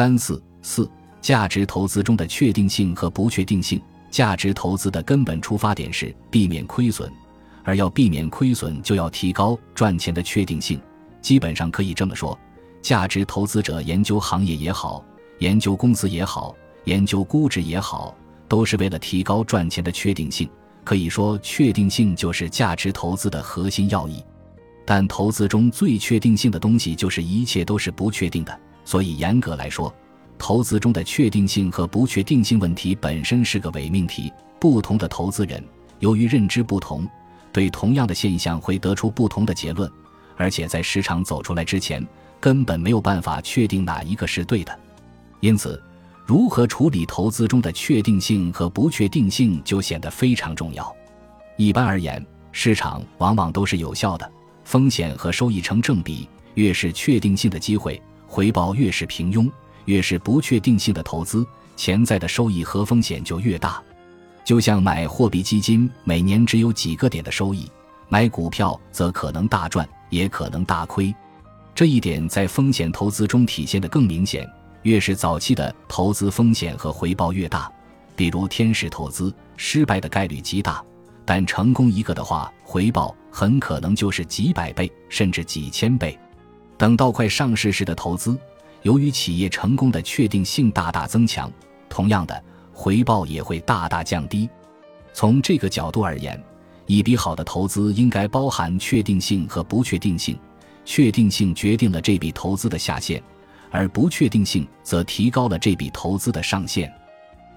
三四四，价值投资中的确定性和不确定性。价值投资的根本出发点是避免亏损，而要避免亏损，就要提高赚钱的确定性。基本上可以这么说，价值投资者研究行业也好，研究公司也好，研究估值也好，都是为了提高赚钱的确定性。可以说，确定性就是价值投资的核心要义。但投资中最确定性的东西，就是一切都是不确定的。所以，严格来说，投资中的确定性和不确定性问题本身是个伪命题。不同的投资人由于认知不同，对同样的现象会得出不同的结论，而且在市场走出来之前，根本没有办法确定哪一个是对的。因此，如何处理投资中的确定性和不确定性就显得非常重要。一般而言，市场往往都是有效的。风险和收益成正比，越是确定性的机会，回报越是平庸；越是不确定性的投资，潜在的收益和风险就越大。就像买货币基金，每年只有几个点的收益；买股票则可能大赚，也可能大亏。这一点在风险投资中体现得更明显。越是早期的投资，风险和回报越大。比如天使投资，失败的概率极大。但成功一个的话，回报很可能就是几百倍甚至几千倍。等到快上市时的投资，由于企业成功的确定性大大增强，同样的回报也会大大降低。从这个角度而言，一笔好的投资应该包含确定性和不确定性。确定性决定了这笔投资的下限，而不确定性则提高了这笔投资的上限。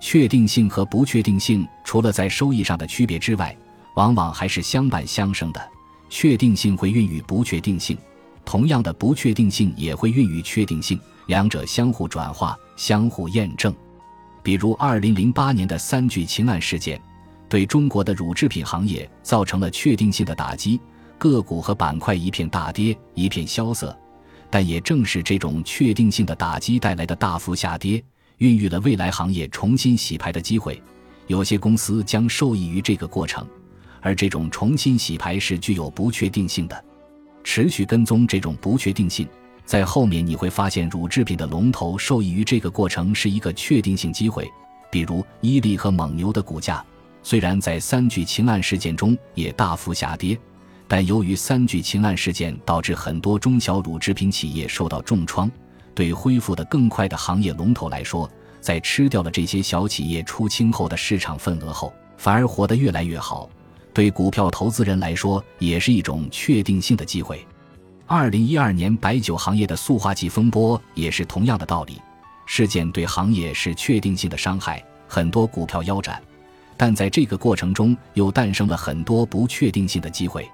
确定性和不确定性除了在收益上的区别之外，往往还是相伴相生的，确定性会孕育不确定性，同样的不确定性也会孕育确定性，两者相互转化、相互验证。比如，二零零八年的三聚氰胺事件，对中国的乳制品行业造成了确定性的打击，个股和板块一片大跌，一片萧瑟。但也正是这种确定性的打击带来的大幅下跌，孕育了未来行业重新洗牌的机会，有些公司将受益于这个过程。而这种重新洗牌是具有不确定性的，持续跟踪这种不确定性，在后面你会发现乳制品的龙头受益于这个过程是一个确定性机会，比如伊利和蒙牛的股价，虽然在三聚氰胺事件中也大幅下跌，但由于三聚氰胺事件导致很多中小乳制品企业受到重创，对恢复的更快的行业龙头来说，在吃掉了这些小企业出清后的市场份额后，反而活得越来越好。对股票投资人来说，也是一种确定性的机会。二零一二年白酒行业的塑化剂风波也是同样的道理。事件对行业是确定性的伤害，很多股票腰斩，但在这个过程中又诞生了很多不确定性的机会。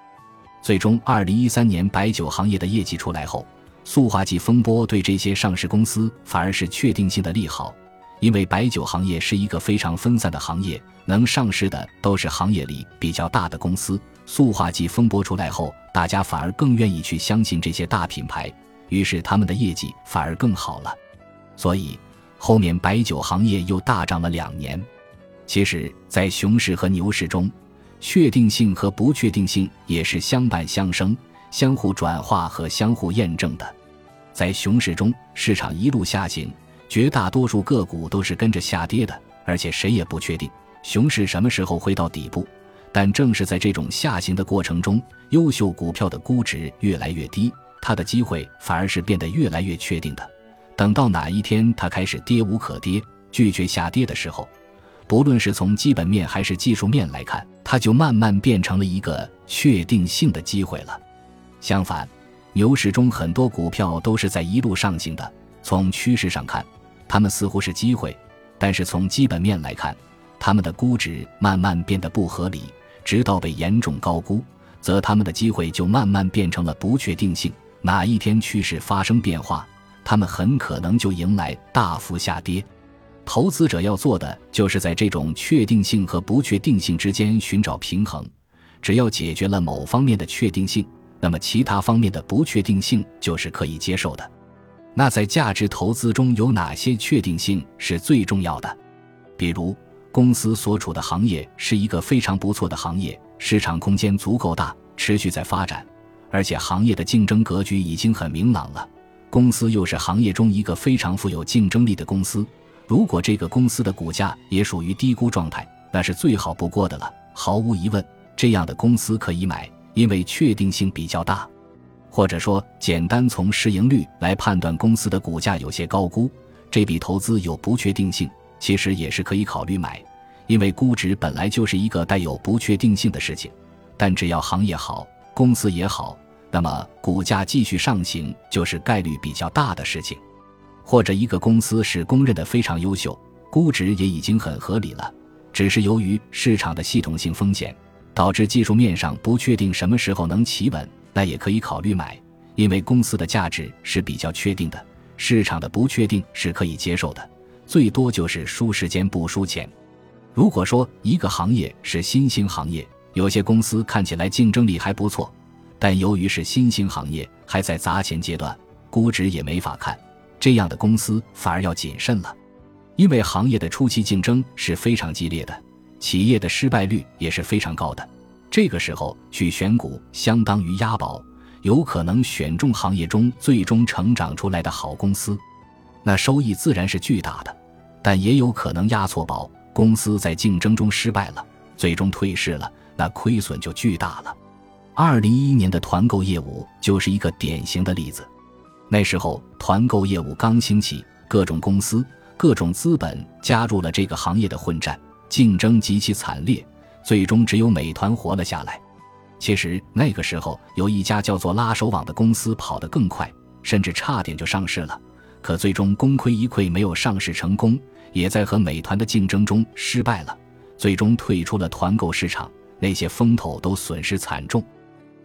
最终，二零一三年白酒行业的业绩出来后，塑化剂风波对这些上市公司反而是确定性的利好。因为白酒行业是一个非常分散的行业，能上市的都是行业里比较大的公司。塑化剂风波出来后，大家反而更愿意去相信这些大品牌，于是他们的业绩反而更好了。所以后面白酒行业又大涨了两年。其实，在熊市和牛市中，确定性和不确定性也是相伴相生、相互转化和相互验证的。在熊市中，市场一路下行。绝大多数个股都是跟着下跌的，而且谁也不确定熊市什么时候会到底部。但正是在这种下行的过程中，优秀股票的估值越来越低，它的机会反而是变得越来越确定的。等到哪一天它开始跌无可跌，拒绝下跌的时候，不论是从基本面还是技术面来看，它就慢慢变成了一个确定性的机会了。相反，牛市中很多股票都是在一路上行的，从趋势上看。他们似乎是机会，但是从基本面来看，他们的估值慢慢变得不合理，直到被严重高估，则他们的机会就慢慢变成了不确定性。哪一天趋势发生变化，他们很可能就迎来大幅下跌。投资者要做的就是在这种确定性和不确定性之间寻找平衡。只要解决了某方面的确定性，那么其他方面的不确定性就是可以接受的。那在价值投资中有哪些确定性是最重要的？比如，公司所处的行业是一个非常不错的行业，市场空间足够大，持续在发展，而且行业的竞争格局已经很明朗了。公司又是行业中一个非常富有竞争力的公司。如果这个公司的股价也属于低估状态，那是最好不过的了。毫无疑问，这样的公司可以买，因为确定性比较大。或者说，简单从市盈率来判断公司的股价有些高估，这笔投资有不确定性，其实也是可以考虑买，因为估值本来就是一个带有不确定性的事情。但只要行业好，公司也好，那么股价继续上行就是概率比较大的事情。或者一个公司是公认的非常优秀，估值也已经很合理了，只是由于市场的系统性风险，导致技术面上不确定什么时候能企稳，那也可以考虑买，因为公司的价值是比较确定的，市场的不确定是可以接受的，最多就是输时间不输钱。如果说一个行业是新兴行业，有些公司看起来竞争力还不错，但由于是新兴行业，还在砸钱阶段，估值也没法看。这样的公司反而要谨慎了，因为行业的初期竞争是非常激烈的，企业的失败率也是非常高的。这个时候去选股，相当于押宝，有可能选中行业中最终成长出来的好公司，那收益自然是巨大的。但也有可能押错宝，公司在竞争中失败了，最终退市了，那亏损就巨大了。二零一一年的团购业务就是一个典型的例子。那时候团购业务刚兴起，各种公司、各种资本加入了这个行业的混战，竞争极其惨烈，最终只有美团活了下来。其实那个时候有一家叫做拉手网的公司跑得更快，甚至差点就上市了，可最终功亏一篑，没有上市成功，也在和美团的竞争中失败了，最终退出了团购市场。那些风头都损失惨重，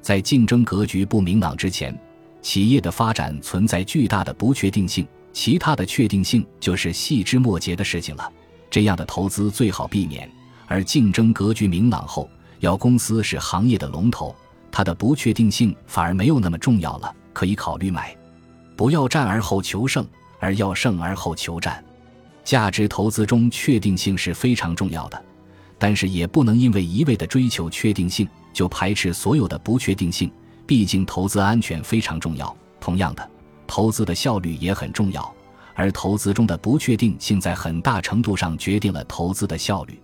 在竞争格局不明朗之前。企业的发展存在巨大的不确定性，其他的确定性就是细枝末节的事情了。这样的投资最好避免。而竞争格局明朗后，要公司是行业的龙头，它的不确定性反而没有那么重要了，可以考虑买。不要战而后求胜，而要胜而后求战。价值投资中确定性是非常重要的，但是也不能因为一味的追求确定性，就排斥所有的不确定性。毕竟，投资安全非常重要。同样的，投资的效率也很重要，而投资中的不确定性在很大程度上决定了投资的效率。